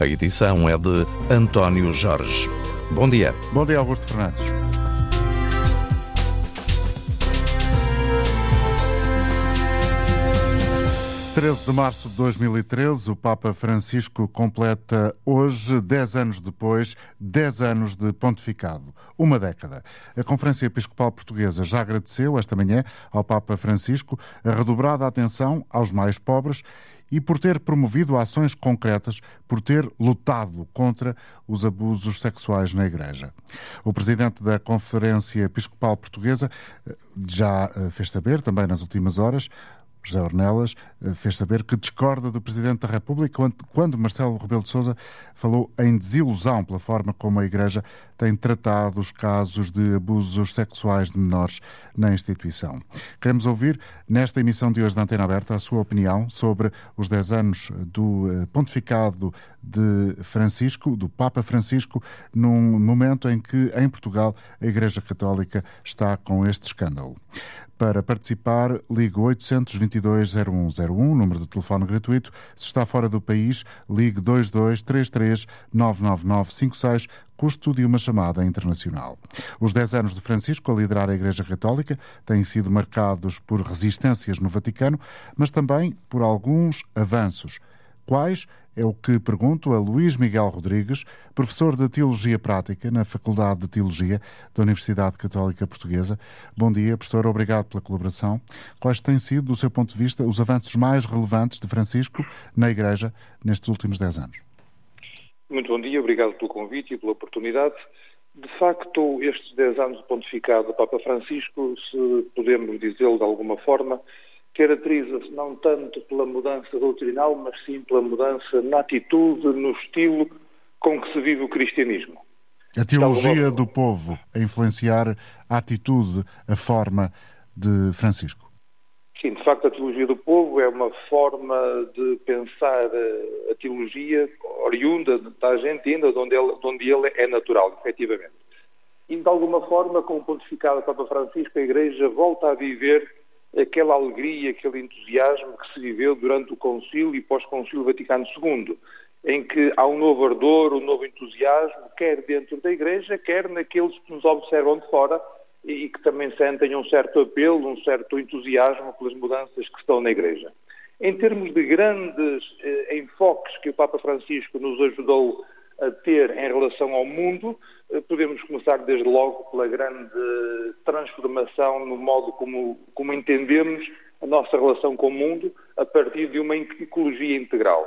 A edição é de António Jorge. Bom dia. Bom dia, Augusto Fernandes. 13 de março de 2013, o Papa Francisco completa hoje, 10 anos depois, 10 anos de pontificado, uma década. A Conferência Episcopal Portuguesa já agradeceu esta manhã ao Papa Francisco a redobrada atenção aos mais pobres e por ter promovido ações concretas, por ter lutado contra os abusos sexuais na Igreja. O presidente da Conferência Episcopal Portuguesa eh, já eh, fez saber, também nas últimas horas, José Ornelas eh, fez saber que discorda do Presidente da República quando Marcelo Rebelo de Sousa falou em desilusão pela forma como a Igreja tem tratado os casos de abusos sexuais de menores na instituição. Queremos ouvir, nesta emissão de hoje da Antena Aberta, a sua opinião sobre os 10 anos do eh, pontificado de Francisco, do Papa Francisco, num momento em que, em Portugal, a Igreja Católica está com este escândalo. Para participar, ligue 822-0101, número de telefone gratuito. Se está fora do país, ligue 2233-99956, custo de uma chamada internacional. Os 10 anos de Francisco a liderar a Igreja Católica têm sido marcados por resistências no Vaticano, mas também por alguns avanços. Quais é o que pergunto a Luís Miguel Rodrigues, professor de Teologia Prática na Faculdade de Teologia da Universidade Católica Portuguesa. Bom dia, professor, obrigado pela colaboração. Quais têm sido, do seu ponto de vista, os avanços mais relevantes de Francisco na Igreja nestes últimos dez anos? Muito bom dia, obrigado pelo convite e pela oportunidade. De facto, estes dez anos de pontificado do Papa Francisco, se podemos dizê-lo de alguma forma, caracteriza-se não tanto pela mudança doutrinal, mas sim pela mudança na atitude, no estilo com que se vive o cristianismo. A teologia do povo a influenciar a atitude, a forma de Francisco. Sim, de facto, a teologia do povo é uma forma de pensar a teologia oriunda da Argentina, de onde ele, de onde ele é natural, efetivamente. E, de alguma forma, com o pontificado do Papa Francisco, a Igreja volta a viver aquela alegria, aquele entusiasmo que se viveu durante o Concílio e pós-Concílio Vaticano II, em que há um novo ardor, um novo entusiasmo, quer dentro da Igreja, quer naqueles que nos observam de fora e que também sentem um certo apelo, um certo entusiasmo pelas mudanças que estão na Igreja. Em termos de grandes eh, enfoques que o Papa Francisco nos ajudou a ter em relação ao mundo, eh, podemos começar desde logo pela grande transformação no modo como, como entendemos a nossa relação com o mundo a partir de uma ecologia integral,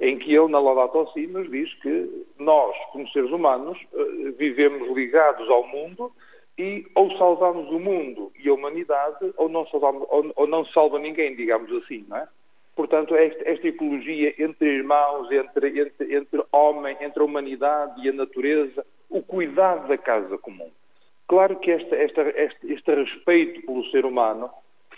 em que ele, na Laudato Si, nos diz que nós, como seres humanos, eh, vivemos ligados ao mundo e ou salvamos o mundo e a humanidade ou não salvamos, ou, ou não salva ninguém, digamos assim, não é? Portanto, esta, esta ecologia entre irmãos, entre, entre, entre homem, entre a humanidade e a natureza, o cuidado da casa comum. Claro que esta, esta, este, este, respeito pelo ser humano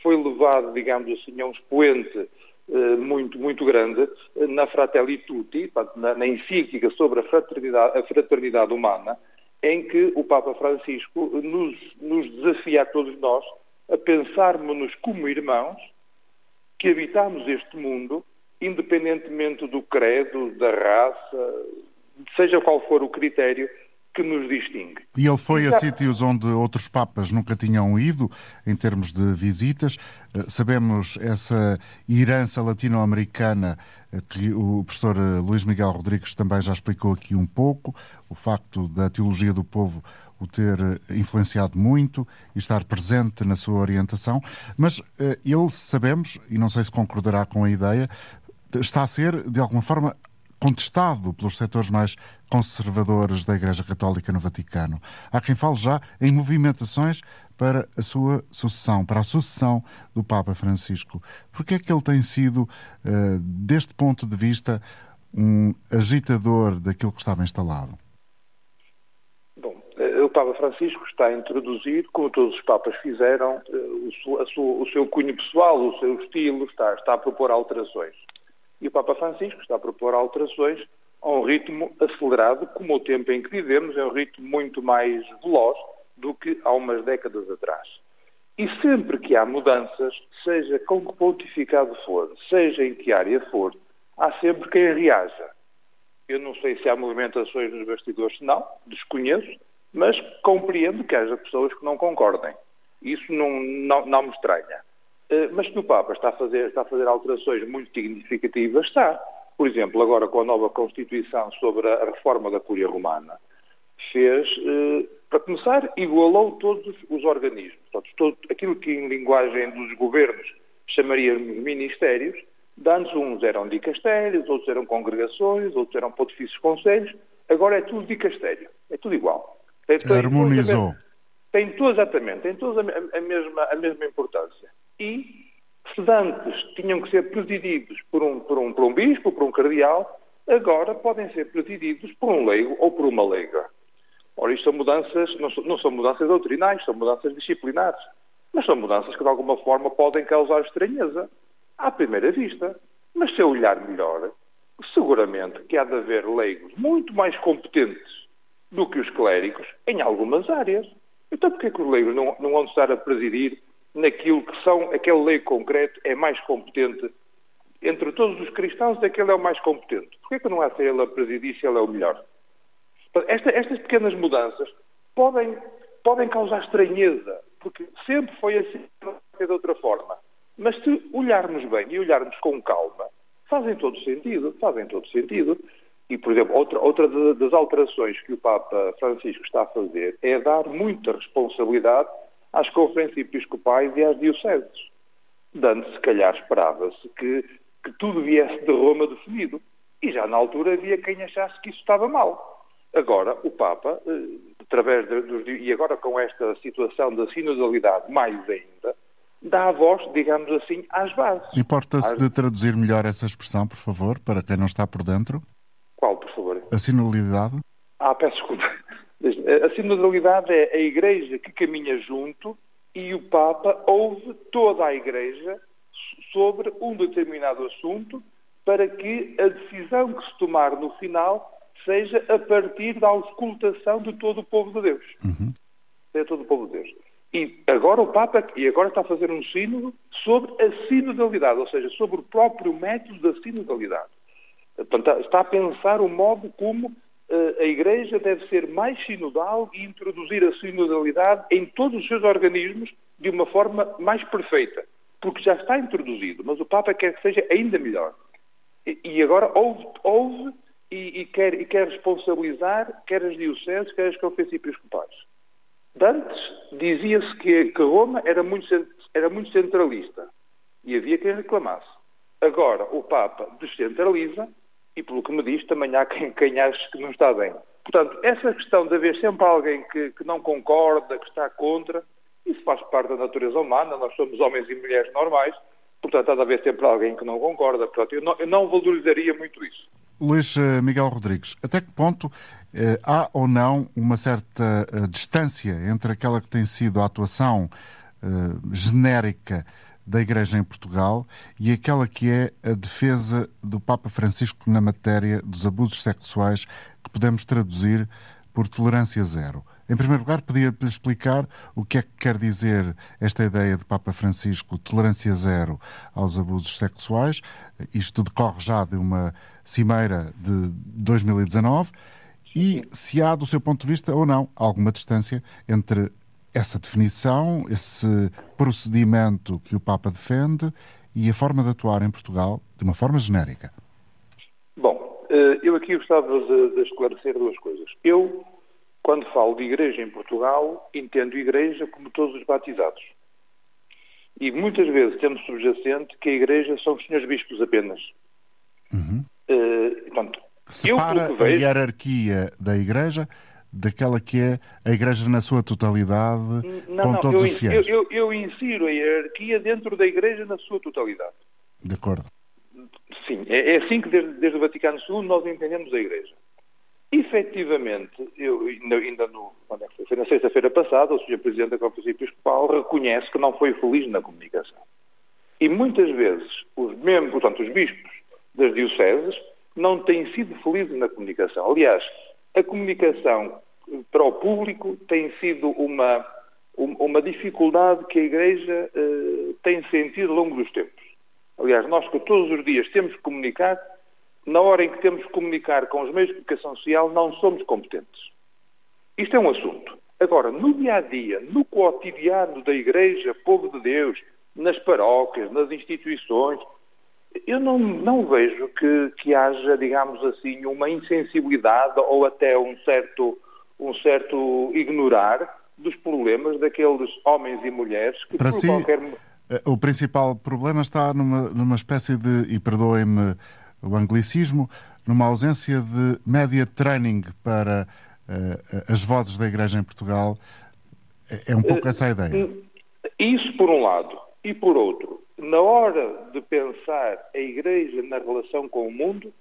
foi levado, digamos assim, a um expoente eh, muito, muito grande eh, na Fratelli Tutti, na, na encíclica sobre a fraternidade, a fraternidade humana, em que o Papa Francisco nos, nos desafia a todos nós a pensarmos-nos como irmãos que habitamos este mundo, independentemente do credo, da raça, seja qual for o critério que nos distingue. E ele foi a sítios onde outros papas nunca tinham ido, em termos de visitas. Eh, sabemos essa herança latino-americana eh, que o professor eh, Luís Miguel Rodrigues também já explicou aqui um pouco, o facto da teologia do povo o ter influenciado muito e estar presente na sua orientação, mas ele, sabemos, e não sei se concordará com a ideia, está a ser, de alguma forma, contestado pelos setores mais conservadores da Igreja Católica no Vaticano. Há quem fale já em movimentações para a sua sucessão, para a sucessão do Papa Francisco. Por que é que ele tem sido, deste ponto de vista, um agitador daquilo que estava instalado? o Papa Francisco está a introduzir, como todos os Papas fizeram, eh, o, seu, cunho pessoal, o seu estilo, está a propor alterações. E o Papa Francisco está a propor alterações a um ritmo acelerado, como o tempo em que vivemos, é um ritmo muito mais veloz do que há umas décadas atrás. E sempre que há mudanças, seja com que pontificado for, seja em que área for, há sempre quem reaja. Eu não sei se há movimentações nos bastidores, não, desconheço, mas compreendo que haja pessoas que não concordem. Isso não, não, não me estranha. Eh, mas que o Papa está a, fazer, está a fazer alterações muito significativas, está. Por exemplo, agora com a nova Constituição sobre a reforma da Cúria Romana, fez, eh, para começar, igualou todos os organismos. Portanto, todo, aquilo que em linguagem dos governos chamaríamos ministérios, antes uns eram dicastérios, outros eram congregações, outros eram pontifícios conselhos, agora é tudo dicastério, é tudo igual. Tem, Harmonizou. Tem todos, exatamente, tem todos a, a, mesma, a mesma importância. E se antes tinham que ser presididos por um, por, um, por um bispo, por um cardeal, agora podem ser presididos por um leigo ou por uma leiga. Ora, isto são mudanças, não são, não são mudanças doutrinais, são mudanças disciplinares. Mas são mudanças que, de alguma forma, podem causar estranheza à primeira vista. Mas se eu olhar melhor, seguramente que há de haver leigos muito mais competentes do que os clérigos em algumas áreas. Então, porquê que os leigos não, não vão estar a presidir naquilo que são, aquele leigo concreto é mais competente? Entre todos os cristãos, aquele é o mais competente. Porquê que não há ser ele a presidir se ele é o melhor? Esta, estas pequenas mudanças podem, podem causar estranheza, porque sempre foi assim, de outra forma. Mas se olharmos bem e olharmos com calma, fazem todo sentido, fazem todo sentido. E, por exemplo, outra, outra das alterações que o Papa Francisco está a fazer é dar muita responsabilidade às conferências episcopais e às dioceses. Dando, se calhar, esperava-se que, que tudo viesse de Roma definido. E já na altura havia quem achasse que isso estava mal. Agora, o Papa, eh, através dos. e agora com esta situação da sinodalidade mais ainda, dá a voz, digamos assim, às bases. Importa-se às... de traduzir melhor essa expressão, por favor, para quem não está por dentro? Qual, por favor? A sinodalidade? Ah, peço desculpa. A sinodalidade é a Igreja que caminha junto e o Papa ouve toda a Igreja sobre um determinado assunto para que a decisão que se tomar no final seja a partir da auscultação de todo o povo de Deus. Uhum. De todo o povo de Deus. E agora o Papa e agora está a fazer um sínodo sobre a sinodalidade, ou seja, sobre o próprio método da sinodalidade. Portanto, está a pensar o modo como a Igreja deve ser mais sinodal e introduzir a sinodalidade em todos os seus organismos de uma forma mais perfeita. Porque já está introduzido, mas o Papa quer que seja ainda melhor. E, agora houve, houve e, e, quer, e quer responsabilizar quer as dioceses, quer as conferências episcopais. Antes dizia-se que, que, Roma era muito, era muito centralista e havia quem reclamasse. Agora o Papa descentraliza e, pelo que me diz, também há quem, quem ache que não está bem. Portanto, essa questão de haver sempre alguém que, que não concorda, que está contra, isso faz parte da natureza humana, nós somos homens e mulheres normais, portanto há de haver sempre alguém que não concorda. Portanto, eu não, eu não valorizaria muito isso. Luís eh, Miguel Rodrigues, até que ponto eh, há ou não uma certa eh, distância entre aquela que tem sido a atuação eh, genérica da Igreja em Portugal e aquela que é a defesa do Papa Francisco na matéria dos abusos sexuais, que podemos traduzir por tolerância zero? Em primeiro lugar, podia-lhe explicar o que é que quer dizer esta ideia de Papa Francisco, tolerância zero aos abusos sexuais. Isto decorre já de uma cimeira de 2019. E se há, do seu ponto de vista, ou não, alguma distância entre essa definição, esse procedimento que o Papa defende e a forma de atuar em Portugal de uma forma genérica? Bom, eh, eu aqui gostava de, esclarecer duas coisas. Eu quando falo de igreja em Portugal, entendo igreja como todos os batizados. E muitas vezes temos subjacente que a igreja são os senhores bispos apenas. Uhum. Uh, portanto, Separa eu, vejo... a hierarquia da igreja daquela que é a igreja na sua totalidade, não, com não, todos eu, os fiéis. Eu, eu, eu insiro a hierarquia dentro da igreja na sua totalidade. De acordo. Sim, é, é assim que desde, desde o Vaticano II nós entendemos a igreja. Efetivamente, eu ainda no, quando é que foi? foi na sexta-feira passada, o Sr. Presidente da Conferência Episcopal reconhece que não foi feliz na comunicação. E muitas vezes os membros, portanto, os bispos das dioceses não têm sido felizes na comunicação. Aliás, a comunicação para o público tem sido uma, uma dificuldade que a Igreja eh, tem sentido ao longo dos tempos. Aliás, nós que todos os dias temos que comunicar, na hora em que temos que comunicar com os meios de comunicação social, não somos competentes. Isto é um assunto. Agora, no dia a dia, no cotidiano da Igreja, povo de Deus, nas paróquias, nas instituições, eu não, não vejo que, que, haja, digamos assim, uma insensibilidade ou até um certo, um certo ignorar dos problemas daqueles homens e mulheres que, Para por si, qualquer. Eh, o principal problema está numa, numa espécie de, e perdoem-me o anglicismo, numa ausência de media training para uh, as vozes da Igreja em Portugal. É, é um pouco essa a ideia. Isso por um lado. E por outro, na hora de pensar a Igreja na relação com o mundo,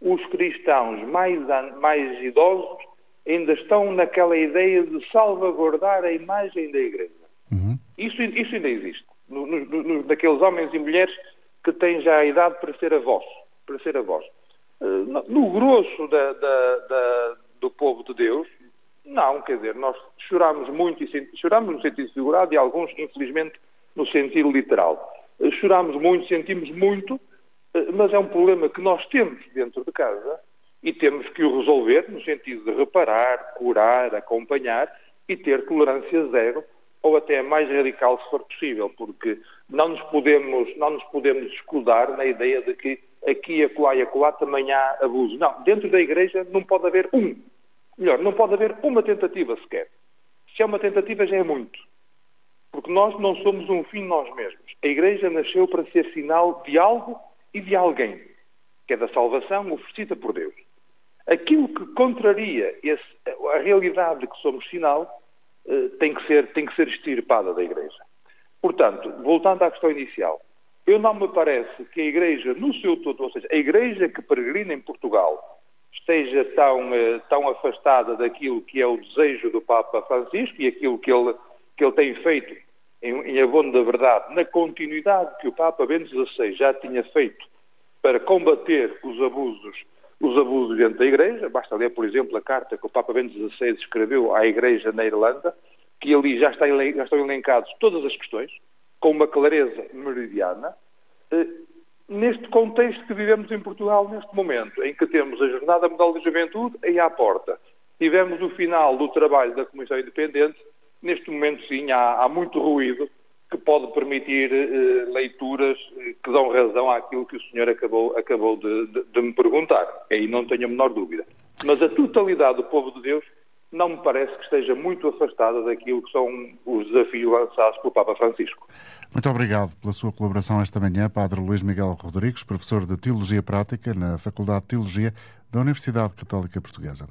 os cristãos mais, mais idosos ainda estão naquela ideia de salvaguardar a imagem da Igreja. Uhum. Isso, isso ainda existe. No, no, no, naqueles homens e mulheres que têm já a idade para ser avós. Para ser avós. Eh, no grosso da, da, da, do povo de Deus, não, quer dizer, nós choramos muito, e choramos no sentido figurado e alguns, infelizmente, no sentido literal. Eh, choramos muito, sentimos muito, eh, mas é um problema que nós temos dentro de casa e temos que o resolver no sentido de reparar, curar, acompanhar e ter tolerância zero ou até mais radical se for possível, porque não nos podemos, não nos podemos escudar na ideia de que aqui, acolá e acolá também há abuso. Não, dentro da Igreja não pode haver um. Melhor, não pode haver uma tentativa sequer. Se é uma tentativa já é muito. Porque nós não somos um fim nós mesmos. A Igreja nasceu para ser sinal de algo e de alguém, que é da salvação oferecida por Deus. Aquilo que contraria esse, a realidade de que somos sinal eh, tem que, ser, ser extirpada da Igreja. Portanto, voltando à questão inicial, eu não me parece que a Igreja, no seu todo, ou seja, a Igreja que peregrina em Portugal, esteja tão, eh, tão afastada daquilo que é o desejo do Papa Francisco e aquilo que ele, que ele tem feito em, em abono da verdade, na continuidade que o Papa Bento XVI já tinha feito para combater os abusos, os abusos dentro da Igreja. Basta ler, por exemplo, a carta que o Papa Bento XVI escreveu à Igreja na Irlanda, que ali já, está, já estão elencados todas as questões, com uma clareza meridiana. Eh, neste contexto que vivemos em Portugal neste momento, em que temos a Jornada Mundial da Juventude aí à porta, tivemos o final do trabalho da Comissão Independente, neste momento sim há, há muito ruído que pode permitir eh, leituras eh, que dão razão àquilo que o senhor acabou, acabou de, de, de me perguntar. Aí não tenho a menor dúvida. Mas a totalidade do povo de Deus não me parece que esteja muito afastada daquilo que são os desafios lançados pelo Papa Francisco. Muito obrigado pela sua colaboração esta manhã, Padre Luís Miguel Rodrigues, professor de Teologia Prática na Faculdade de Teologia da Universidade Católica Portuguesa.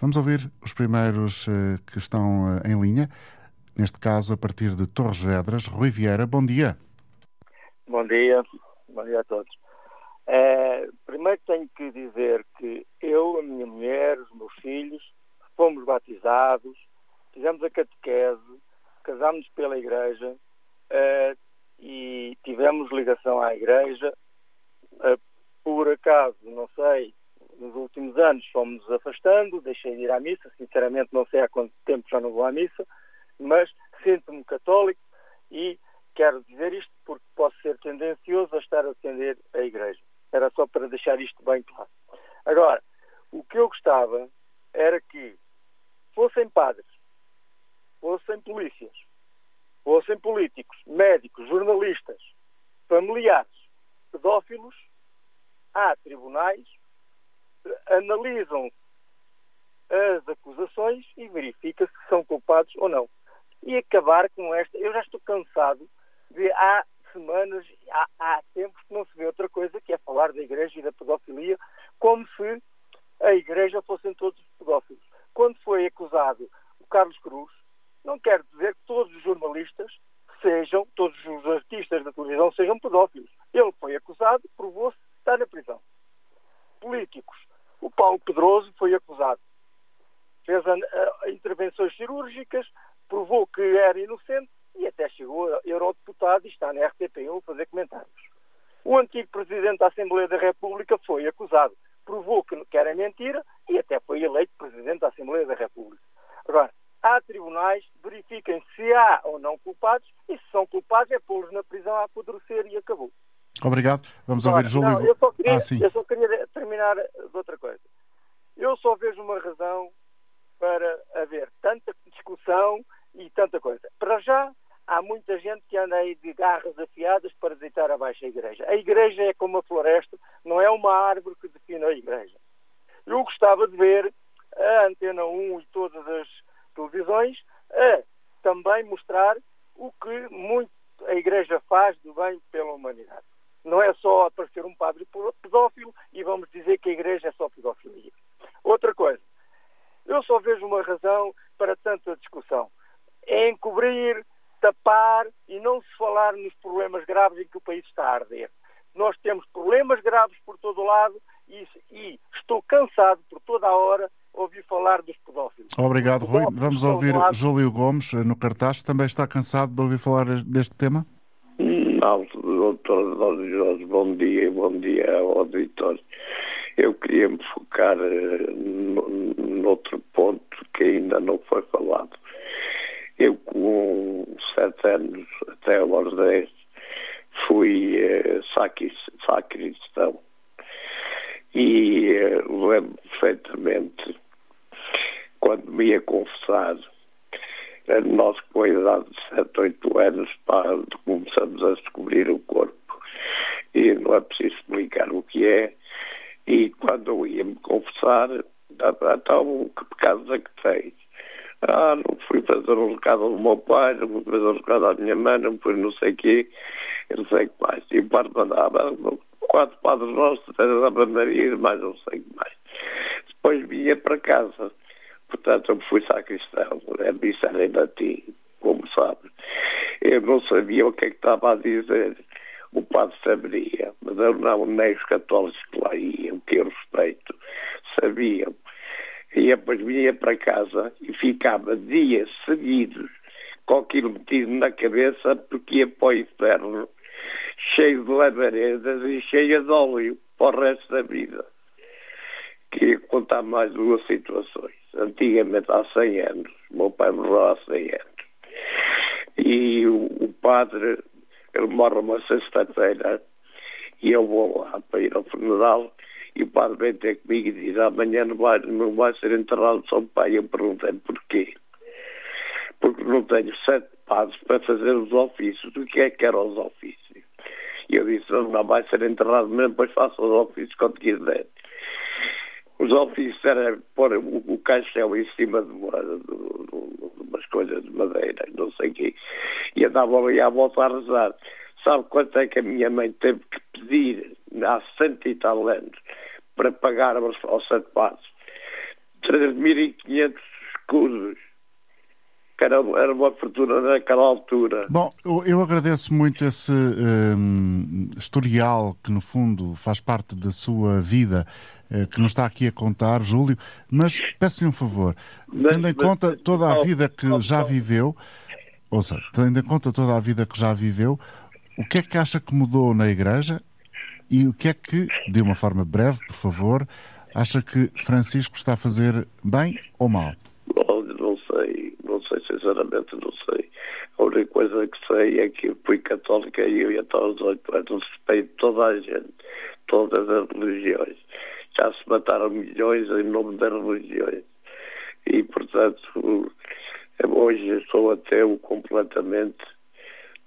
Vamos ouvir os primeiros eh, que estão eh, em linha, neste caso a partir de Torres Vedras. Rui Vieira, bom dia. Bom dia, bom dia a todos. É, primeiro tenho que dizer que eu, a minha mulher, os meus filhos, fomos batizados, fizemos a catequese, casámos pela igreja, uh, e tivemos ligação à Igreja. Uh, por acaso, não sei, nos últimos anos fomos afastando, deixei de ir à missa, sinceramente não sei há quanto tempo já não vou à missa, mas sinto-me católico e quero dizer isto porque posso ser tendencioso a estar a defender a Igreja. Era só para deixar isto bem claro. Agora, o que eu gostava era que fossem padres, fossem polícias, fossem políticos, médicos, jornalistas, familiares, pedófilos, há tribunais, analisam as acusações e verifica se são culpados ou não. E acabar com esta. Eu já estou cansado de há semanas, há, há tempos que não se vê outra coisa que é falar da igreja e da pedofilia como se a igreja fossem todos pedófilos. Quando foi acusado o Carlos Cruz, não quer dizer que todos os jornalistas sejam, todos os artistas da televisão sejam pedófilos. Ele foi acusado, provou-se, está na prisão. Políticos. O Paulo Pedroso foi acusado. Fez a, a, intervenções cirúrgicas, provou que era inocente e até chegou a eurodeputado e está na RTP1 a fazer comentários. O antigo presidente da Assembleia da República foi acusado, provou que era mentira e até foi eleito presidente da Assembleia da República. Agora, há tribunais, verifiquem se há ou não culpados, e se são culpados é pô-los na prisão a apodrecer e acabou. Obrigado. Vamos ouvir Júlio. Não, eu, só queria, ah, eu só queria terminar terminar de outra coisa. Eu só vejo uma razão para haver tanta discussão e tanta coisa. Para já, há muita gente que anda aí de garras afiadas para deitar abaixo a igreja. A igreja é como a floresta, não é uma árvore que define a igreja. Eu gostava de ver a Antena 1 e todas as televisões a também mostrar o que muito a igreja faz do bem pela humanidade. Não é só aparecer um padre pedófilo e vamos dizer que a igreja é só pedofilia. Outra coisa, eu só vejo uma razão para tanta discussão. É encobrir, tapar e não se falar nos problemas graves em que o país está a arder. Nós temos problemas graves por todo o lado e, e estou cansado por toda a hora ouvir falar dos pedófilos. Obrigado, Rui. Vamos ouvir Júlio Gomes no cartaz. Também está cansado de ouvir falar deste tema? Não, doutor Jorge, bom dia, bom dia ao auditório. Eu queria me focar uh, noutro ponto que ainda não foi falado. Eu, com sete anos, até aos dez, fui uh, sacristão. E uh, lembro perfeitamente, quando me ia confessar, nós com a idade de 7, 8 anos pá, começamos a descobrir o corpo e não é preciso explicar o que é e quando eu ia me confessar então que pecados é que tens? Ah, não fui fazer um recado ao meu pai, não fui fazer um recado à minha mãe, não fui não sei o quê, não sei o que mais. E o padre mandava quatro padres nossos, era da Maria, mais não sei mais. Depois vinha para casa Portanto, eu fui sacristão, a missa era em latim, como sabe. Eu não sabia o que é que estava a dizer. O padre saberia, mas eu não, nem os católicos que lá iam, que eu respeito, sabiam. E depois vinha para casa e ficava dias seguidos com aquilo metido na cabeça porque ia para o inferno cheio de lavaredas e cheio de óleo para o resto da vida. Queria contar mais duas situações antigamente há 100 anos, meu pai morreu há 100 anos, e o, o padre, ele morre uma sexta-feira, e eu vou lá para ir ao funeral, e o padre vem ter comigo e diz, amanhã não vai, não vai ser enterrado São Pai. Eu perguntei porquê. Porque não tenho sete padres para fazer os ofícios. O que é que eram os ofícios? E eu disse, não vai ser enterrado mesmo, pois faço os ofícios quando quiser. Os ofícios era pôr o, o caixão em cima de, uma, de, de, umas coisas de madeira, não sei o quê, e andava ali à volta a rezar. Sabe quanto é que a minha mãe teve que pedir há cento e tal anos para pagar aos sete passos? 3.500 escudos que era, era uma fortuna naquela altura. Bom, eu agradeço muito esse um, historial que, no fundo, faz parte da sua vida eh, que nos está aqui a contar, Júlio, mas peço-lhe um favor, tendo em conta toda a vida que já viveu, ouça, tendo em conta toda a vida que já viveu, o que é que acha que mudou na Igreja e o que é que, de uma forma breve, por favor, acha que Francisco está a fazer bem ou mal? Não sei, não sei, sinceramente não sei. A única coisa que sei é que fui católica e eu, até aos oito anos, respeito toda a gente, todas as religiões já se mataram milhões em nome das religiões. E, portanto, hoje estou ateu completamente.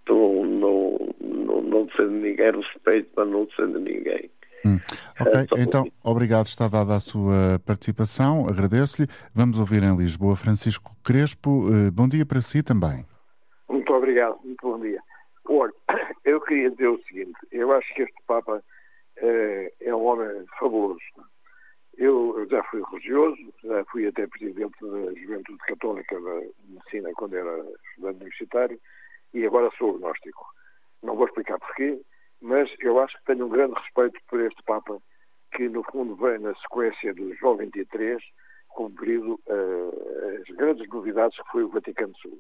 Não, não, não, não defendo ninguém, respeito, mas não defendo ninguém. Hum. Ok, então, então, obrigado, está dada a sua participação, agradeço-lhe. Vamos ouvir em Lisboa Francisco Crespo. Eh, bom dia para si também. Muito obrigado, muito bom dia. Olha, eu queria dizer o seguinte: eu acho que este Papa é, é um homem fabuloso. Eu já fui religioso, já fui até presidente da Juventude Católica da Medicina quando era estudante universitário e agora sou agnóstico. Não vou explicar porquê, mas eu acho que tenho um grande respeito por este Papa que, no fundo, vem na sequência do João 23, cumprido uh, as grandes novidades que foi o Vaticano II.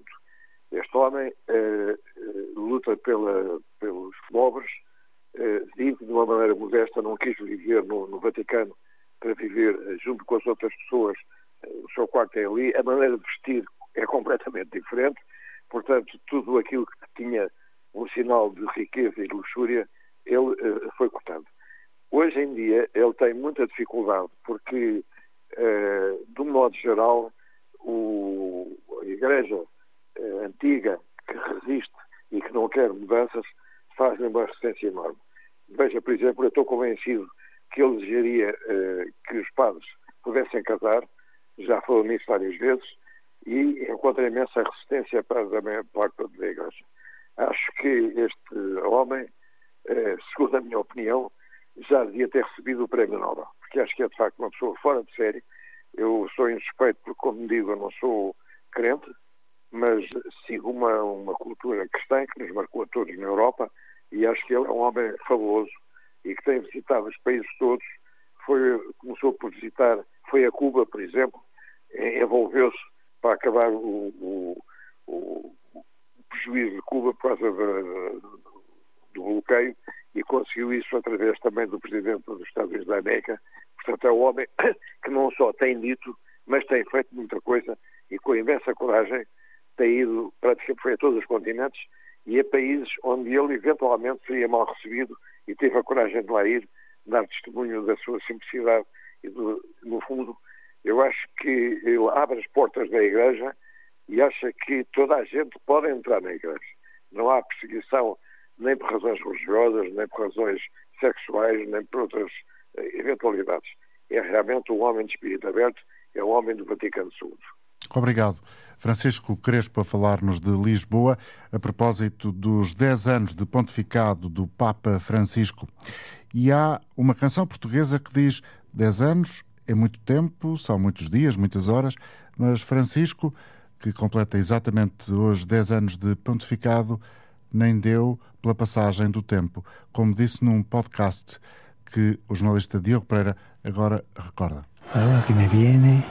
Este homem uh, uh, luta pela, pelos pobres, vive de uma maneira modesta, não quis viver no, no Vaticano para viver junto com as outras pessoas, o seu quarto é ali, a maneira de vestir é completamente diferente, portanto, tudo aquilo que tinha um sinal de riqueza e de luxúria, ele uh, foi cortando. Hoje em dia ele tem muita dificuldade porque, uh, de um modo geral, o, a Igreja uh, antiga que resiste e que não quer mudanças faz uma resistência enorme. Veja, por exemplo, eu estou convencido que ele desejaria uh, que os padres pudessem casar, já falou nisso várias vezes, e encontra imensa resistência para da maior parte da Igreja. Acho que este homem, segundo a minha opinião, já devia ter recebido o Prémio Nobel, porque acho que é de facto uma pessoa fora de série. Eu sou insuspeito porque, como digo, eu não sou crente, mas sigo uma, uma cultura cristã que nos marcou a todos na Europa e acho que ele é um homem fabuloso e que tem visitado os países todos. Foi, começou por visitar, foi a Cuba, por exemplo, envolveu-se para acabar o, o, o, prejuízo de Cuba por causa do bloqueio e conseguiu isso através também do Presidente dos Estados Unidos da América. Portanto, é um homem que não só tem dito, mas tem feito muita coisa e com imensa coragem tem ido praticamente a todos os continentes e a países onde ele eventualmente seria mal recebido e teve a coragem de lá ir, dar testemunho da sua simplicidade e, do, no fundo, eu acho que ele abre as portas da Igreja e acha que toda a gente pode entrar na Igreja. Não há perseguição nem por razões religiosas, nem por razões sexuais, nem por outras eh, eventualidades. É realmente um homem de espírito aberto, é um homem do Vaticano II. Obrigado. Francisco Crespo a falar-nos de Lisboa a propósito dos 10 anos de pontificado do Papa Francisco. E há uma canção portuguesa que diz 10 anos é muito tempo, são muitos dias, muitas horas, mas Francisco, que completa exatamente hoje 10 anos de pontificado, nem deu pela passagem do tempo, como disse num podcast que o jornalista Diogo Pereira agora recorda. Agora que me viene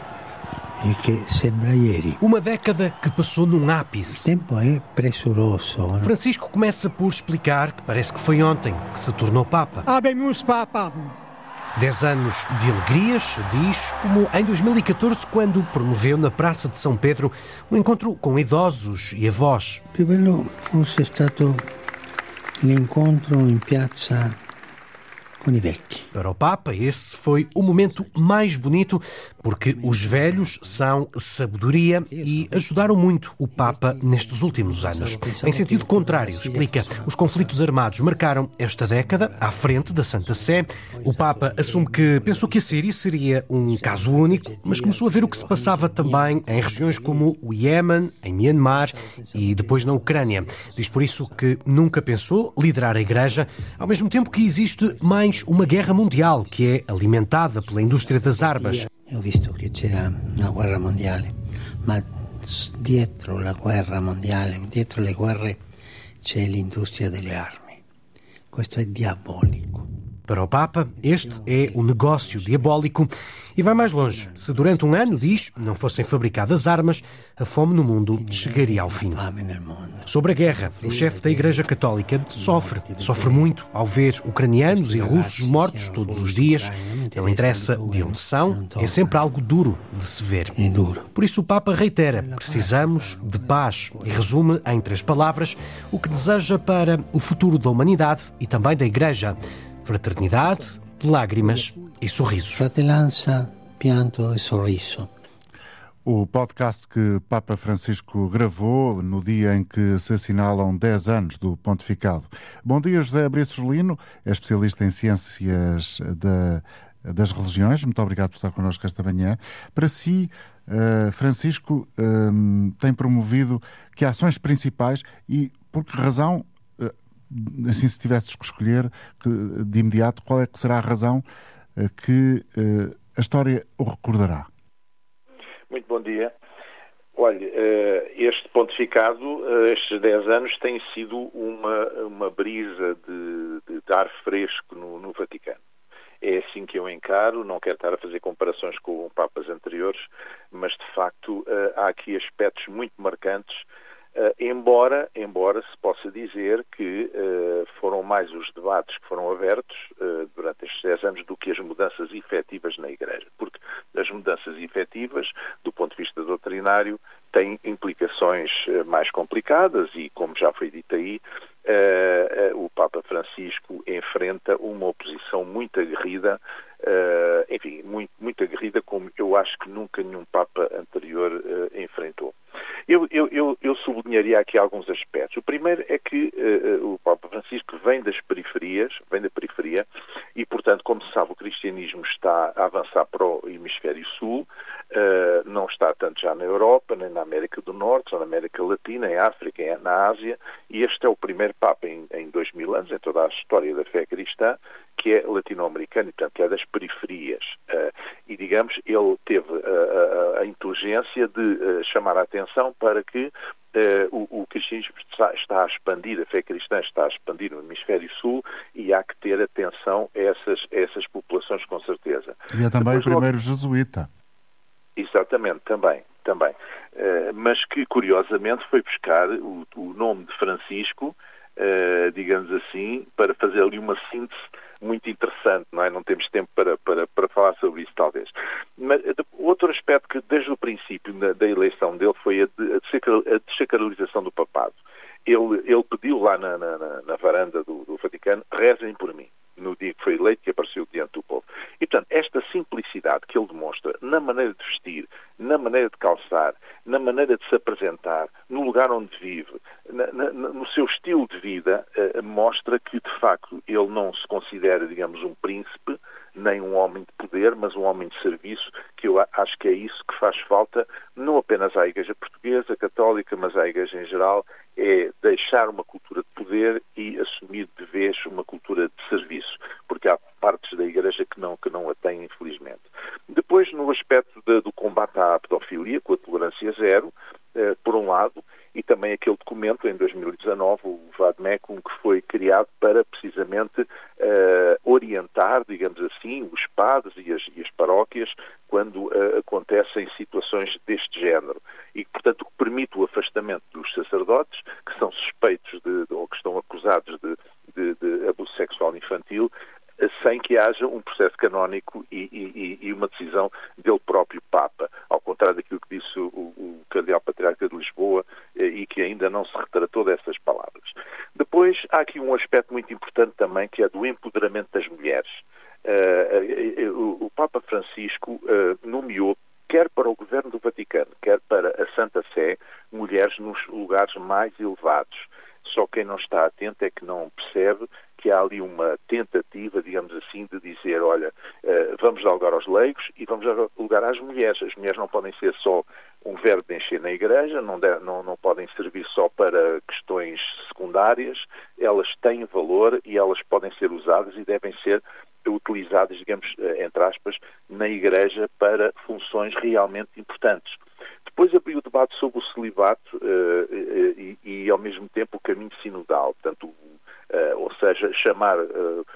e que sembra ieri. Uma década que passou num ápice. O tempo é pressuroso. Não? Francisco começa por explicar que parece que foi ontem que se tornou Papa. Habemus Papa. Dez anos de alegrias, diz, como em 2014, quando promoveu na Praça de São Pedro um encontro com idosos e avós. Più bello fosse stato l'incontro in piazza para o Papa, esse foi o momento mais bonito, porque os velhos são sabedoria e ajudaram muito o Papa nestes últimos anos. Em sentido contrário, explica, os conflitos armados marcaram esta década à frente da Santa Sé. O Papa assume que pensou que a Síria seria um caso único, mas começou a ver o que se passava também em regiões como o Iémen, em Myanmar e depois na Ucrânia. Diz por isso que nunca pensou liderar a Igreja, ao mesmo tempo que existe mais uma guerra mundial que é alimentada pela indústria das armas. Eu visto que c'era una guerra mondiale, ma dietro la guerra mondiale, dietro le guerre c'è l'industria delle armi. Questo è diabolico. Para o Papa, este é um negócio diabólico e vai mais longe. Se durante um ano, diz, não fossem fabricadas armas, a fome no mundo chegaria ao fim. Sobre a guerra, o chefe da Igreja Católica sofre, sofre muito ao ver ucranianos e russos mortos todos os dias. Não interessa de onde são, é sempre algo duro de se ver. Por isso o Papa reitera, precisamos de paz e resume em três palavras o que deseja para o futuro da humanidade e também da Igreja. Fraternidade, lágrimas e sorrisos. Fratelança, pianto e sorriso. O podcast que Papa Francisco gravou no dia em que se assinalam 10 anos do pontificado. Bom dia, José Abrício Lino, é especialista em ciências da, das religiões. Muito obrigado por estar connosco esta manhã. Para si, uh, Francisco uh, tem promovido que ações principais e por que razão assim, se tivesses que escolher que, de imediato, qual é que será a razão uh, que uh, a história o recordará? Muito bom dia. Olha, uh, este pontificado, estes 10 anos, tem sido uma, uma brisa de, de ar fresco no, no Vaticano. É assim que eu encaro, não quero estar a fazer comparações com papas anteriores, mas de facto há aqui aspectos muito marcantes embora, embora se possa dizer que uh, foram mais os debates que foram abertos uh, durante estes 10 anos do que as mudanças efetivas na Igreja, porque as mudanças efetivas, do ponto de vista doutrinário, têm implicações mais complicadas e, como já foi dito aí, o Papa Francisco enfrenta uma oposição muito aguerrida, uh, enfim, muito, muito aguerrida, como eu acho que nunca nenhum Papa anterior enfrentou. Eu, eu, eu, eu, sublinharia aqui alguns aspectos. O primeiro é que o Papa Francisco vem das periferias, vem da periferia, e, portanto, como se sabe, o cristianismo está a avançar para o hemisfério sul, não está tanto já na Europa, nem na América do Norte, só na América Latina, em África, na Ásia, e este é o primeiro Papa em, em dois mil anos, em toda a história da fé cristã, que é latino-americano, portanto, que é das periferias. Uh, e, digamos, ele teve uh, a inteligência de chamar a atenção para que o, o, cristianismo está, está, a expandir, a fé cristã está a expandir no hemisfério sul e há que ter atenção a essas, a essas populações, com certeza. E é também Depois, o primeiro logo... jesuíta. Exatamente, também, também. Uh, mas que, curiosamente, foi buscar o, o nome de Francisco, uh, digamos assim, para fazer ali uma síntese muito interessante, não é? Não temos tempo para, para, para falar sobre isso, talvez. Mas outro aspecto que, desde o princípio da, da eleição dele, foi a, de, a desacralização do papado. Ele, ele pediu lá na, na, na varanda do, do Vaticano, rezem por mim no dia que foi eleito, que apareceu diante do povo. E, portanto, esta simplicidade que ele demonstra na maneira de vestir, na maneira de calçar, na maneira de se apresentar, no lugar onde vive, na, na, no seu estilo de vida, eh, mostra que, de facto, ele não se considera, digamos, um príncipe, nem um homem de poder, mas um homem de serviço, que eu acho que é isso que faz falta, não apenas à Igreja Portuguesa, Católica, mas à Igreja em geral, é deixar uma cultura de poder e assumir de vez uma cultura de serviço, porque há partes da Igreja que não, que não a têm, infelizmente. Depois, no aspecto de, do combate à pedofilia, com a tolerância zero, eh, por um lado, e também aquele documento, em 2019, o VADMECUM, que foi criado para precisamente uh, orientar, digamos assim, os padres e as, e as paróquias quando uh, acontecem situações deste género. E, portanto, permite o afastamento dos sacerdotes que são suspeitos de, ou que estão acusados de, de, de abuso sexual infantil sem que haja um processo canónico e, e, e, uma decisão dele próprio Papa, ao contrário daquilo que disse o, o Cardeal Patriarca de Lisboa eh, e que ainda não se retratou dessas palavras. Depois, há aqui um aspecto muito importante também, que é do empoderamento das mulheres. Uh, uh, o Papa Francisco nomeou quer para o governo do Vaticano, quer para a Santa Sé, mulheres nos lugares mais elevados. Só quem não está atento é que não percebe que há ali uma tentativa, digamos assim, de dizer, olha, uh, vamos dar lugar aos leigos e vamos dar lugar às mulheres. As mulheres não podem ser só um verbo de encher na igreja, não, deve, não, não podem servir só para questões secundárias, elas têm valor e elas podem ser usadas e devem ser utilizadas, digamos, eh, entre aspas, na igreja para funções realmente importantes. Depois abriu o debate sobre o celibato uh, e, e, ao mesmo tempo, o caminho sinodal. Portanto, Uh, ou seja, chamar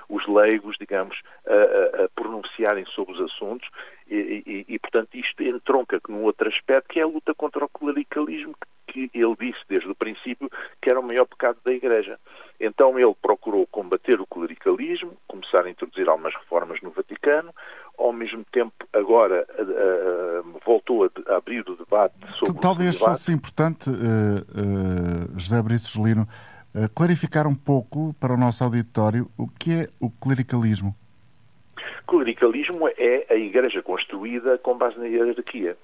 os leigos, digamos, a, a, pronunciarem sobre os assuntos e, e, e, portanto, isto entronca num outro aspecto que é a luta contra o clericalismo, que, ele disse desde o princípio que era o maior pecado da Igreja. Então ele procurou combater o clericalismo, começar a introduzir algumas reformas no Vaticano, ao mesmo tempo agora voltou a, abrir o debate sobre Talvez o debate. fosse importante, José Brice Gelino, eh, clarificar um pouco para o nosso auditório o que é o clericalismo. Clericalismo é a igreja construída com base na hierarquia,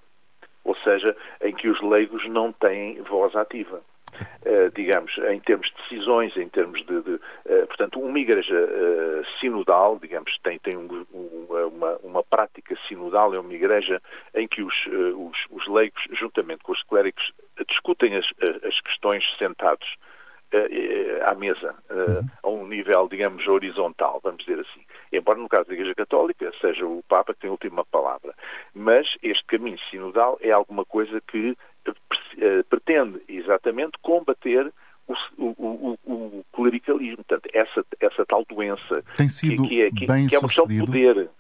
ou seja, em que os leigos não têm voz ativa. Uh, digamos, em termos de decisões, em termos de, de uh, portanto, uma igreja uh, sinodal, digamos, tem, tem um, uma, uma, prática sinodal, é uma igreja em que os, os, os leigos, juntamente com os clérigos, discutem as, as questões sentados à mesa, uh, a um nível, digamos, horizontal, vamos dizer assim. Embora no caso da Igreja Católica seja o Papa que tem a última palavra. Mas este caminho sinodal é alguma coisa que pretende exatamente combater o, o, o, o, clericalismo. Portanto, essa, essa tal doença tem sido que, que, é, que, bem que é uma questão de poder.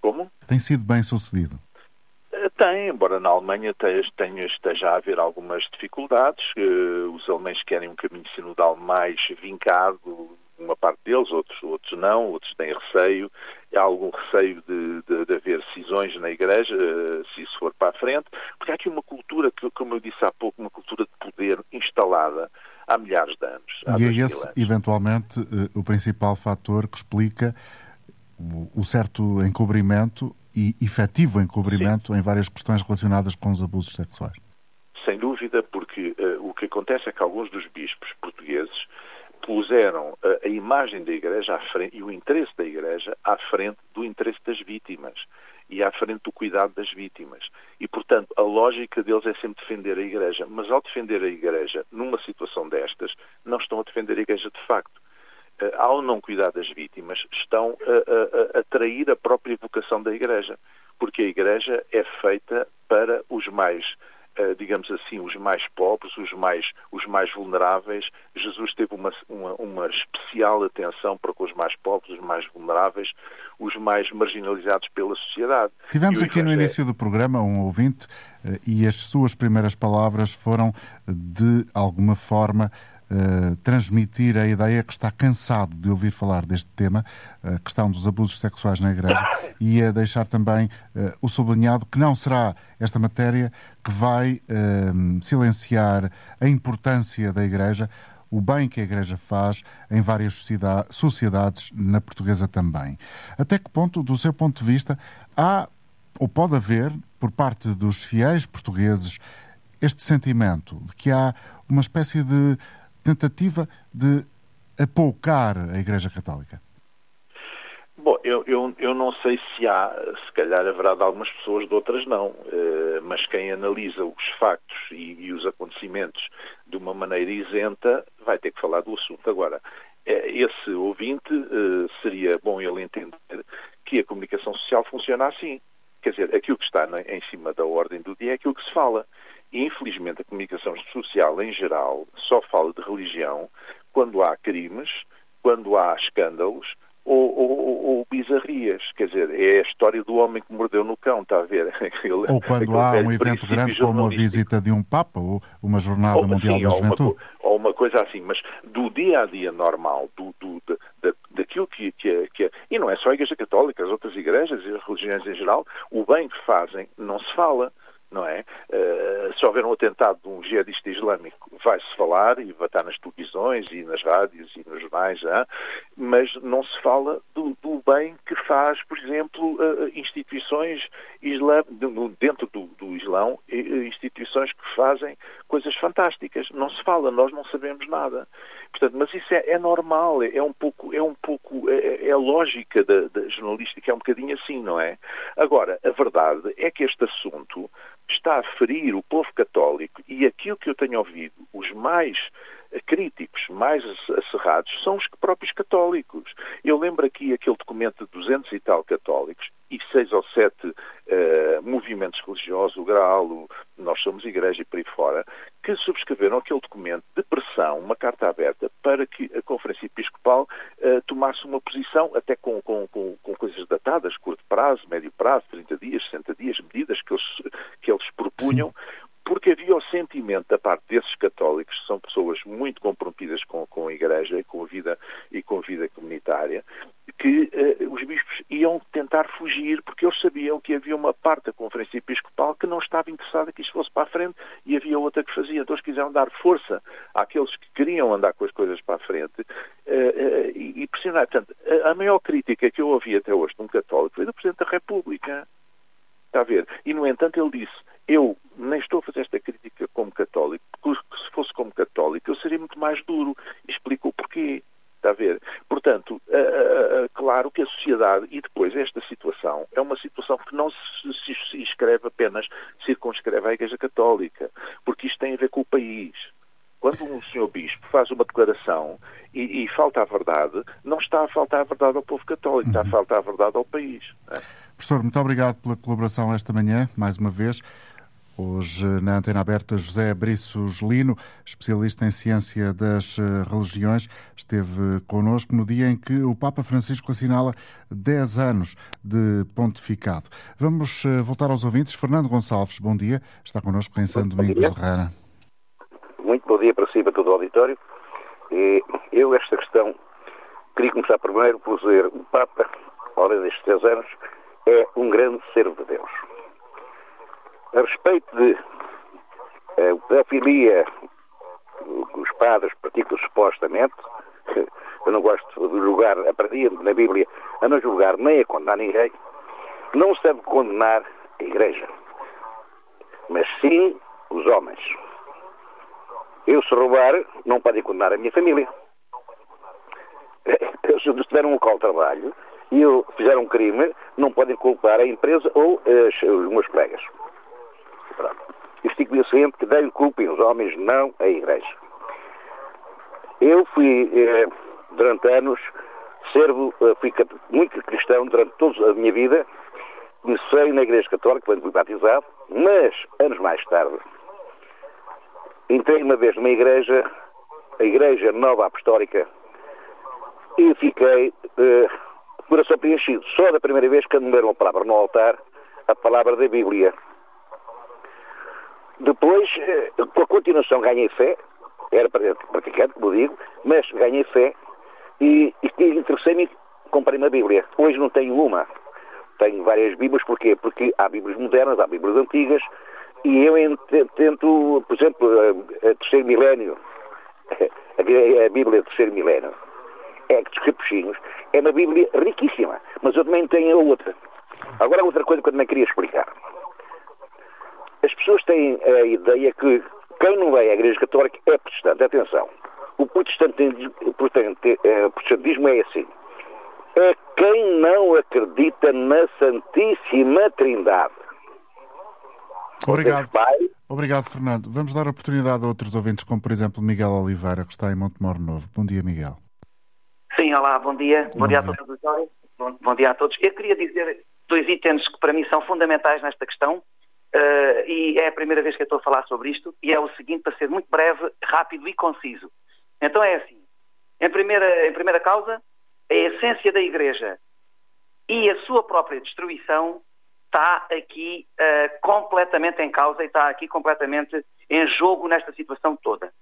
Como? Tem sido bem sucedido. Tem, embora na Alemanha tenha, esteja a haver algumas dificuldades. Os alemães querem um caminho sinodal mais vincado, uma parte deles, outros, outros não, outros têm receio. Há algum receio de, de, de haver cisões na Igreja, uh, se isso for para a frente, porque há aqui uma cultura, que, como eu disse há pouco, uma cultura de poder instalada há milhares de anos. E é esse, anos. eventualmente, eh, o principal fator que explica o certo encobrimento e efetivo encobrimento Sim. em várias questões relacionadas com os abusos sexuais. Sem dúvida, porque uh, o que acontece é que alguns dos bispos portugueses puseram uh, a imagem da Igreja à frente e o interesse da Igreja à frente do interesse das vítimas e à frente do cuidado das vítimas. E, portanto, a lógica deles é sempre defender a Igreja. Mas, ao defender a Igreja numa situação destas, não estão a defender a Igreja de facto. Uh, ao não cuidar das vítimas, estão a, a, a trair a própria vocação da Igreja. Porque a Igreja é feita para os mais eh, digamos assim, os mais pobres, os mais, os mais vulneráveis. Jesus teve uma, uma, uma, especial atenção para com os mais pobres, os mais vulneráveis, os mais marginalizados pela sociedade. Tivemos aqui no início do programa um ouvinte eh, e as suas primeiras palavras foram, de alguma forma, Uh, transmitir a ideia que está cansado de ouvir falar deste tema, a questão dos abusos sexuais na Igreja, e a deixar também uh, o sublinhado que não será esta matéria que vai uh, silenciar a importância da Igreja, o bem que a Igreja faz em várias sociedades, na portuguesa também. Até que ponto, do seu ponto de vista, há ou pode haver, por parte dos fiéis portugueses, este sentimento de que há uma espécie de tentativa de apoucar a Igreja Católica? Bom, eu, eu, eu não sei se há, se calhar haverá de algumas pessoas, de outras não, uh, mas quem analisa os factos e, e, os acontecimentos de uma maneira isenta vai ter que falar do assunto. Agora, eh, esse ouvinte uh, seria bom ele entender que a comunicação social funciona assim. Quer dizer, aquilo que está em cima da ordem do dia é aquilo que se fala. Infelizmente, a comunicação social em geral só fala de religião quando há crimes, quando há escândalos ou, ou, ou, bizarrias. Quer dizer, é a história do homem que mordeu no cão, está a ver? ou quando há um evento grande como a visita de um Papa ou uma Jornada ou, Mundial sim, da Juventude. Ou uma, coisa assim, mas do dia a dia normal, do, do, da, daquilo que, que, que é, E não é só a Igreja Católica, as outras igrejas e as religiões em geral, o bem que fazem não se fala não é? Uh, se houver um atentado de um jihadista islâmico, vai-se falar e vai estar nas televisões e nas rádios e nos jornais, hein? mas não se fala do, do, bem que faz, por exemplo, uh, instituições islam, dentro do, do Islão, instituições que fazem coisas fantásticas. Não se fala, nós não sabemos nada. Portanto, mas isso é, é normal, é, é, um pouco, é um pouco, é, é a lógica da, da jornalística, é um bocadinho assim, não é? Agora, a verdade é que este assunto está a ferir o povo católico e aquilo que eu tenho ouvido, os mais críticos, mais acerrados, são os próprios católicos. Eu lembro aqui aquele documento de 200 e tal católicos e seis ou sete uh, movimentos religiosos, o Graal, o Nós Somos Igreja e por aí fora, que subscreveram aquele documento de pressão, uma carta aberta, para que a Conferência Episcopal uh, tomasse uma posição, até com, com, com, com, coisas datadas, curto prazo, médio prazo, 30 dias, 60 dias, medidas que eles, que eles propunham, Sim porque havia o sentimento da parte desses católicos, que são pessoas muito comprometidas com, com a Igreja e com a vida, e com a vida comunitária, que uh, os bispos iam tentar fugir, porque eles sabiam que havia uma parte da Conferência Episcopal que não estava interessada que isto fosse para a frente e havia outra que fazia. Então eles quiseram dar força àqueles que queriam andar com as coisas para a frente uh, uh, e, e pressionar. Portanto, a, a maior crítica que eu ouvi até hoje de um católico foi do Presidente da República. Está a ver? E, no entanto, ele disse: Eu nem estou a fazer esta crítica como católico, porque se fosse como católico eu seria muito mais duro. E explicou porquê. Está a ver? Portanto, uh, uh, claro que a sociedade, e depois esta situação, é uma situação que não se, se, se escreve apenas, circunscreve à Igreja Católica, porque isto tem a ver com o país. Quando um senhor bispo faz uma declaração e, e falta a verdade, não está a faltar a verdade ao povo católico, está a uhum. faltar a verdade ao país. É? Professor, muito obrigado pela colaboração esta manhã, mais uma vez. Hoje, na antena aberta, José Briços Lino, especialista em ciência das eh, religiões, esteve connosco no dia em que o Papa Francisco assinala 10 anos de pontificado. Vamos eh, voltar aos ouvintes. Fernando Gonçalves, bom dia. Está connosco em São Domingos de Rana. Muito bom dia para si e para todo o auditório. Eu, esta questão, queria começar primeiro por dizer o Papa, ao longo destes 10 anos, é um grande servo de Deus. A respeito de a pedofilia os padres praticam supostamente, eu não gosto de julgar, aprendi na Bíblia a não julgar nem a condenar ninguém, não se deve condenar a Igreja, mas sim os homens. Eu, se roubar, não podem condenar a minha família. Se tiveram um local de trabalho e eu fizer um crime, não podem culpar a empresa ou as, os meus colegas. Pronto. Eu fico sempre que devem culpem os homens, não a Igreja. Eu fui, eh, durante anos, servo, eh, fui muito cristão durante toda a minha vida. Comecei na Igreja Católica, quando fui batizado, mas, anos mais tarde, entrei uma vez numa igreja, a Igreja Nova Apostólica, e fiquei eh, coração preenchido. Só da primeira vez que me deram a palavra no altar, a palavra da Bíblia. Depois, eh, com a continuação, ganhei fé, era praticante, como digo, mas ganhei fé e, e interessei-me comprei uma Bíblia. Hoje não tenho uma. Tenho várias Bíblias, porquê? Porque há Bíblias modernas, há Bíblias antigas, e eu tento, por exemplo, a, terceiro milénio, a Bíblia do terceiro milénio, é dos capuchinhos, é uma Bíblia riquíssima, mas eu também tenho a outra. Agora, outra coisa que eu também queria explicar. As pessoas têm a ideia que quem não vai à Igreja Católica é protestante. Atenção. O protestantismo, o protestantismo é assim. É quem não acredita na Santíssima Trindade. Obrigado. Obrigado, Fernando. Vamos dar oportunidade a outros ouvintes, como por exemplo Miguel Oliveira, que está em Montemor Novo. Bom dia, Miguel. Sim, olá, bom dia. Bom, bom dia a todos. Bom, bom dia a todos. Eu queria dizer dois itens que para mim são fundamentais nesta questão. Uh, e é a primeira vez que eu estou a falar sobre isto, e é o seguinte, para ser muito breve, rápido e conciso. Então é assim, em primeira, em primeira causa, a essência da Igreja e a sua própria destruição está aqui uh, completamente em causa e está aqui completamente em jogo nesta situação toda.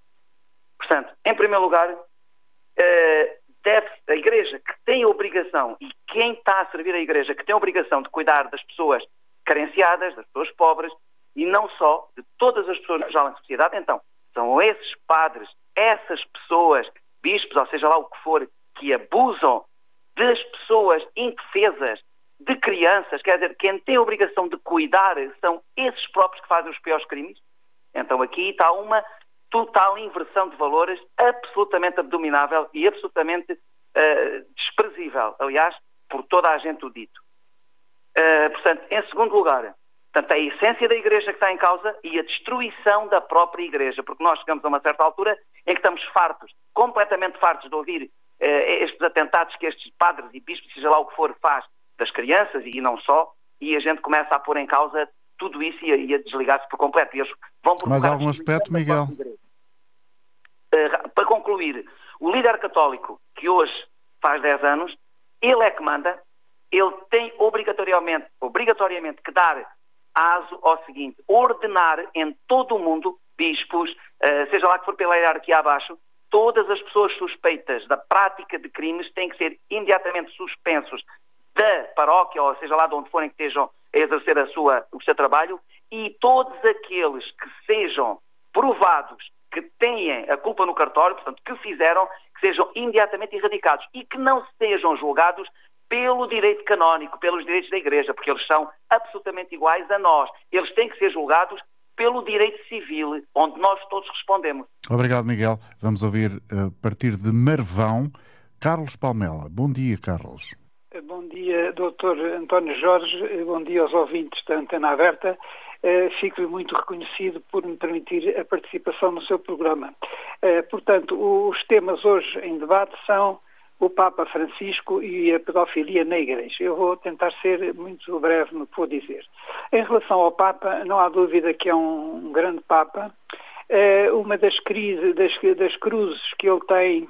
Portanto, em primeiro lugar, uh, deve a Igreja que tem a obrigação, e quem está a servir a Igreja que tem a obrigação de cuidar das pessoas carenciadas, das pessoas pobres, e não só de todas as pessoas geral na sociedade, então, são esses padres, essas pessoas, bispos, ou seja lá o que for, que abusam das pessoas indefesas, de crianças, quer dizer, quem tem a obrigação de cuidar são esses próprios que fazem os piores crimes. Então aqui está uma total inversão de valores absolutamente abominável e absolutamente uh, desprezível, aliás, por toda a gente o dito. Uh, portanto, em segundo lugar, portanto, a essência da Igreja que está em causa e a destruição da própria Igreja, porque nós chegamos a uma certa altura em que estamos fartos, completamente fartos de ouvir uh, estes atentados que estes padres e bispos, seja lá o que for, faz das crianças e não só, e a gente começa a pôr em causa tudo isso e a, a desligar-se por completo. E eles vão Mas algum aspecto, Miguel? Uh, para concluir, o líder católico, que hoje faz 10 anos, ele é que manda, ele tem obrigatoriamente, obrigatoriamente que dar aso ao seguinte, ordenar em todo o mundo, bispos, uh, seja lá que for pela hierarquia abaixo, todas as pessoas suspeitas da prática de crimes têm que ser imediatamente suspensos da paróquia, ou seja lá de onde forem que estejam a exercer a sua, o seu trabalho, e todos aqueles que sejam provados que têm a culpa no cartório, portanto, que fizeram, que sejam imediatamente erradicados e que não sejam julgados pelo direito canónico, pelos direitos da Igreja, porque eles são absolutamente iguais a nós. Eles têm que ser julgados pelo direito civil, onde nós todos respondemos. Obrigado, Miguel. Vamos ouvir a partir de Marvão, Carlos Palmela. Bom dia, Carlos. Bom dia, Dr. António Jorge. Bom dia aos ouvintes da Antena Aberta. Eh, fico muito reconhecido por me permitir a participação no seu programa. Eh, portanto, os temas hoje em debate são o Papa Francisco e a pedofilia na Igreja. Eu vou tentar ser muito breve no que vou dizer. Em relação ao Papa, não há dúvida que é um grande Papa. Eh, uma das, crises, das, das cruzes que ele tem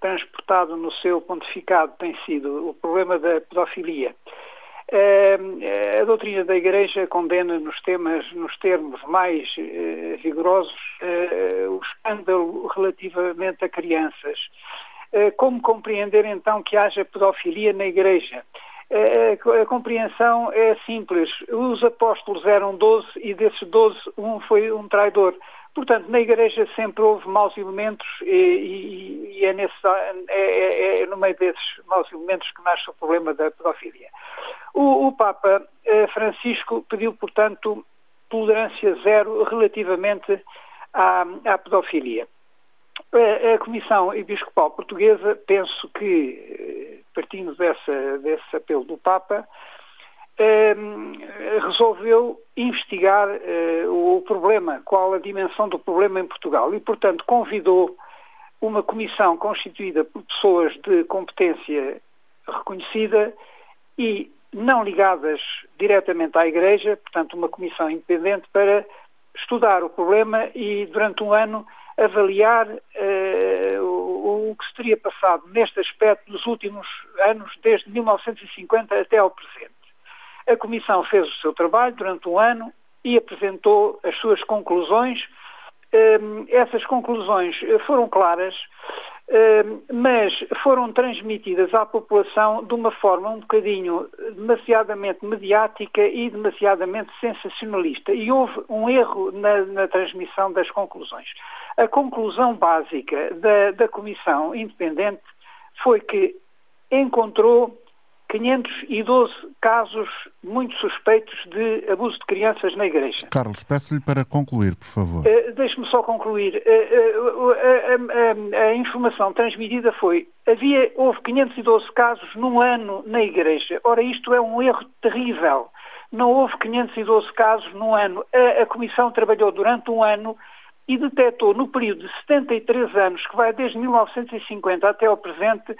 transportado no seu pontificado tem sido o problema da pedofilia. A doutrina da Igreja condena nos, temas, nos termos mais eh, vigorosos eh, o escândalo relativamente a crianças. Eh, como compreender então que haja pedofilia na Igreja? A compreensão é simples. Os apóstolos eram doze e desses doze um foi um traidor. Portanto, na Igreja sempre houve maus elementos e, e, e é, nesse, é, é, é, no meio desses maus elementos que nasce o problema da pedofilia. O, o Papa eh, Francisco pediu, portanto, tolerância zero relativamente à, à pedofilia. A, Comissão Episcopal Portuguesa, penso que, eh, partindo dessa, desse apelo do Papa, eh, resolveu investigar eh, o problema, qual a dimensão do problema em Portugal e, portanto, convidou uma comissão constituída por pessoas de competência reconhecida e não ligadas diretamente à Igreja, portanto, uma comissão independente para estudar o problema e, durante um ano, avaliar uh, o, o, que se teria passado neste aspecto nos últimos anos, desde 1950 até ao presente. A Comissão fez o seu trabalho durante um ano e apresentou as suas conclusões. Uh, essas conclusões foram claras mas foram transmitidas à população de uma forma um bocadinho demasiadamente mediática e demasiadamente sensacionalista. E houve um erro na, na transmissão das conclusões. A conclusão básica da, da Comissão Independente foi que encontrou 512 casos muito suspeitos de abuso de crianças na Igreja. Carlos, peço-lhe para concluir, por favor. Uh, Deixe-me só concluir. Uh, uh, a, informação transmitida foi: havia, houve 512 casos num ano na Igreja. Ora, isto é um erro terrível. Não houve 512 casos num ano. A, a Comissão trabalhou durante um ano e detectou no período de 73 anos, que vai desde 1950 até ao presente,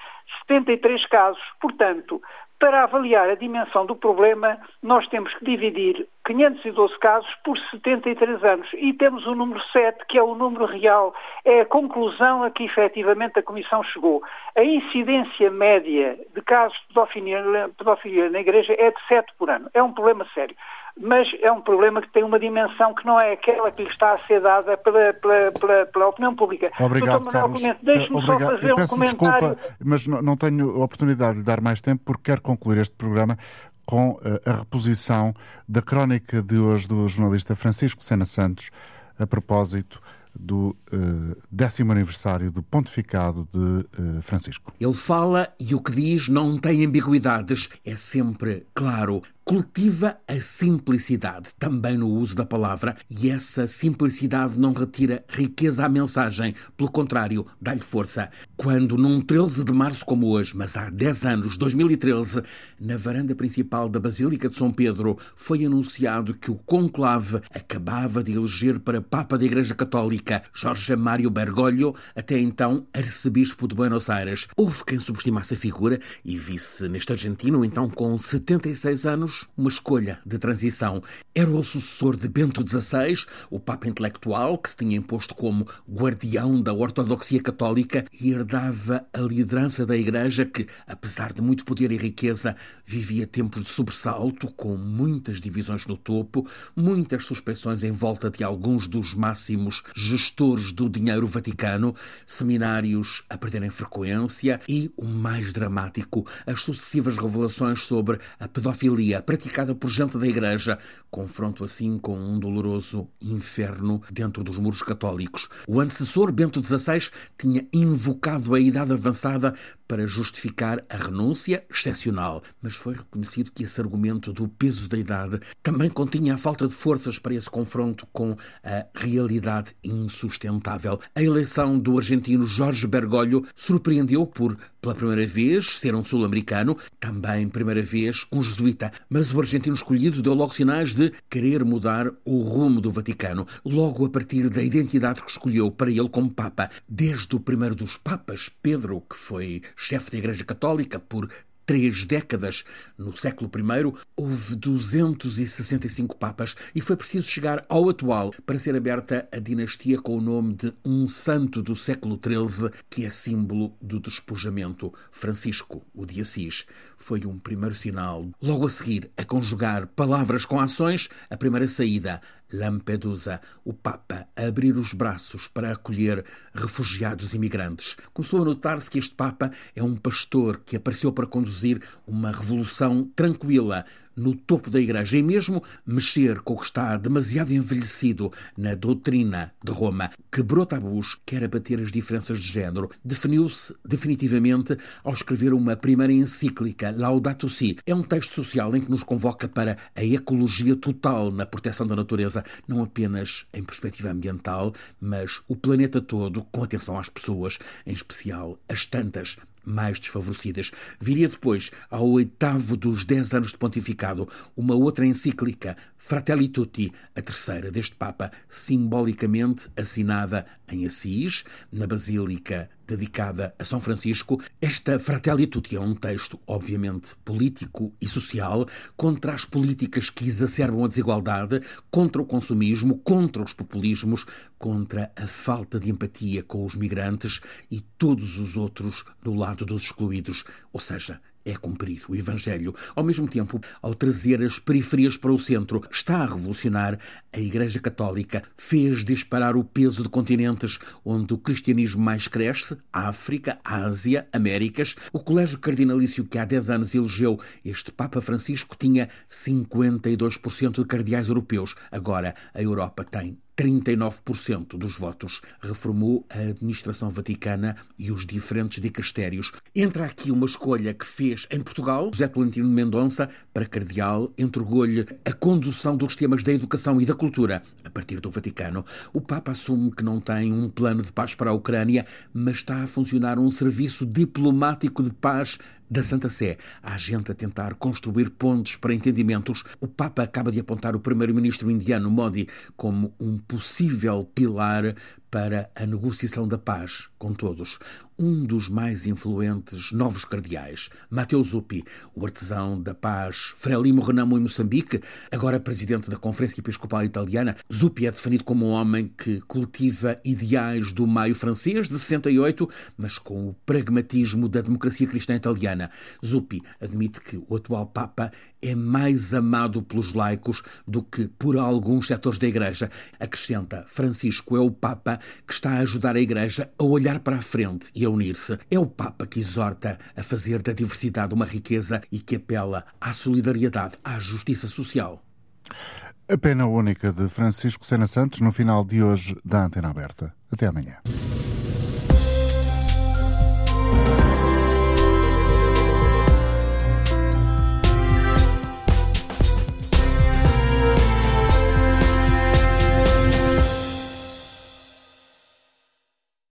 73 casos. Portanto, para avaliar a dimensão do problema, nós temos que dividir 512 casos por 73 anos e temos o número 7, que é o número real, é a conclusão a que efetivamente a Comissão chegou. A incidência média de casos de pedofilia, pedofilia na Igreja é de 7 por ano. É um problema sério mas é um problema que tem uma dimensão que não é aquela que lhe está a ser dada pela, pela, pela, pela opinião pública. Obrigado, Carlos. Deixe-me só fazer um comentário. Desculpa, mas não tenho a oportunidade de lhe dar mais tempo porque quero concluir este programa com eh, a reposição da crónica de hoje do jornalista Francisco Sena Santos a propósito do uh, décimo aniversário do pontificado de uh, Francisco. Ele fala e o que diz não tem ambiguidades, é sempre claro cultiva a simplicidade também no uso da palavra e essa simplicidade não retira riqueza à mensagem, pelo contrário, dá-lhe força. Quando num 13 de março como hoje, mas há 10 anos, 2013, na varanda principal da Basílica de São Pedro, foi anunciado que o conclave acabava de eleger para Papa da Igreja Católica Jorge Mário Bergoglio, até então arcebispo de Buenos Aires. Houve quem subestimasse a figura e visse neste argentino, então com 76 anos, uma escolha de transição. Era o sucessor de Bento XVI, o Papa intelectual que se tinha imposto como guardião da ortodoxia católica e herdava a liderança da Igreja que, apesar de muito poder e riqueza, vivia tempos de sobressalto, com muitas divisões no topo, muitas suspeições em volta de alguns dos máximos gestores do dinheiro vaticano, seminários a perderem frequência e, o mais dramático, as sucessivas revelações sobre a pedofilia praticada por gente da Igreja, confronto assim com um doloroso inferno dentro dos muros católicos. O antecessor, Bento XVI, tinha invocado a idade avançada para justificar a renúncia excepcional, mas foi reconhecido que esse argumento do peso da idade também continha a falta de forças para esse confronto com a realidade insustentável. A eleição do argentino Jorge Bergoglio surpreendeu por, pela primeira vez, ser um sul-americano, também primeira vez um jesuíta, mas o argentino escolhido deu logo sinais de querer mudar o rumo do Vaticano, logo a partir da identidade que escolheu para ele como Papa, desde o primeiro dos Papas, Pedro, que foi chefe da Igreja Católica por três décadas. No século I, houve 265 papas e foi preciso chegar ao atual para ser aberta a dinastia com o nome de um santo do século XIII, que é símbolo do despojamento. Francisco, o de Assis, foi um primeiro sinal. Logo a seguir, a conjugar palavras com ações, a primeira saída, Lampedusa, o Papa a abrir os braços para acolher refugiados imigrantes. Começou a notar-se que este Papa é um pastor que apareceu para conduzir uma revolução tranquila no topo da Igreja e mesmo mexer com o que está demasiado envelhecido na doutrina de Roma. Quebrou tabus, quer abater as diferenças de género. Definiu-se definitivamente ao escrever uma primeira encíclica, Laudato Si. É um texto social em que nos convoca para a ecologia total na proteção da natureza, não apenas em perspectiva ambiental, mas o planeta todo, com atenção às pessoas, em especial as tantas mais desfavorecidas. Viria depois, ao oitavo dos dez anos de pontificado, uma outra encíclica, Fratelli Tutti, a terceira deste Papa, simbolicamente assinada em Assis, na Basílica dedicada a São Francisco. Esta Fratelli Tutti é um texto, obviamente, político e social, contra as políticas que exacerbam a desigualdade, contra o consumismo, contra os populismos, contra a falta de empatia com os migrantes e todos os outros do lado dos excluídos, ou seja, é cumprido o Evangelho. Ao mesmo tempo, ao trazer as periferias para o centro, está a revolucionar a Igreja Católica, fez disparar o peso de continentes onde o cristianismo mais cresce, África, Ásia, Américas. O Colégio Cardinalício que há 10 anos elegeu este Papa Francisco tinha 52% de cardeais europeus. Agora, a Europa tem 39% dos votos. Reformou a administração vaticana e os diferentes dicastérios. Entra aqui uma escolha que fez em Portugal. José Tolentino Mendonça, para cardeal, entregou-lhe a condução dos temas da educação e da cultura a partir do Vaticano. O Papa assume que não tem um plano de paz para a Ucrânia, mas está a funcionar um serviço diplomático de paz da Santa Sé. Há gente a tentar construir pontes para entendimentos. O Papa acaba de apontar o primeiro-ministro indiano Modi como um possível pilar para a negociação da paz com todos. Um dos mais influentes novos cardeais, Matteo Zuppi, o artesão da paz Frelimo Renamo em Moçambique, agora presidente da Conferência Episcopal Italiana, Zuppi é definido como um homem que cultiva ideais do maio francês de 68, mas com o pragmatismo da democracia cristã italiana. Zuppi admite que o atual Papa é mais amado pelos laicos do que por alguns setores da Igreja. Acrescenta, Francisco é o Papa que está a ajudar a Igreja a olhar para a frente e a unir-se. É o Papa que exorta a fazer da diversidade uma riqueza e que apela à solidariedade, à justiça social. A pena única de Francisco Sena Santos no final de hoje da Antena Aberta. Até amanhã.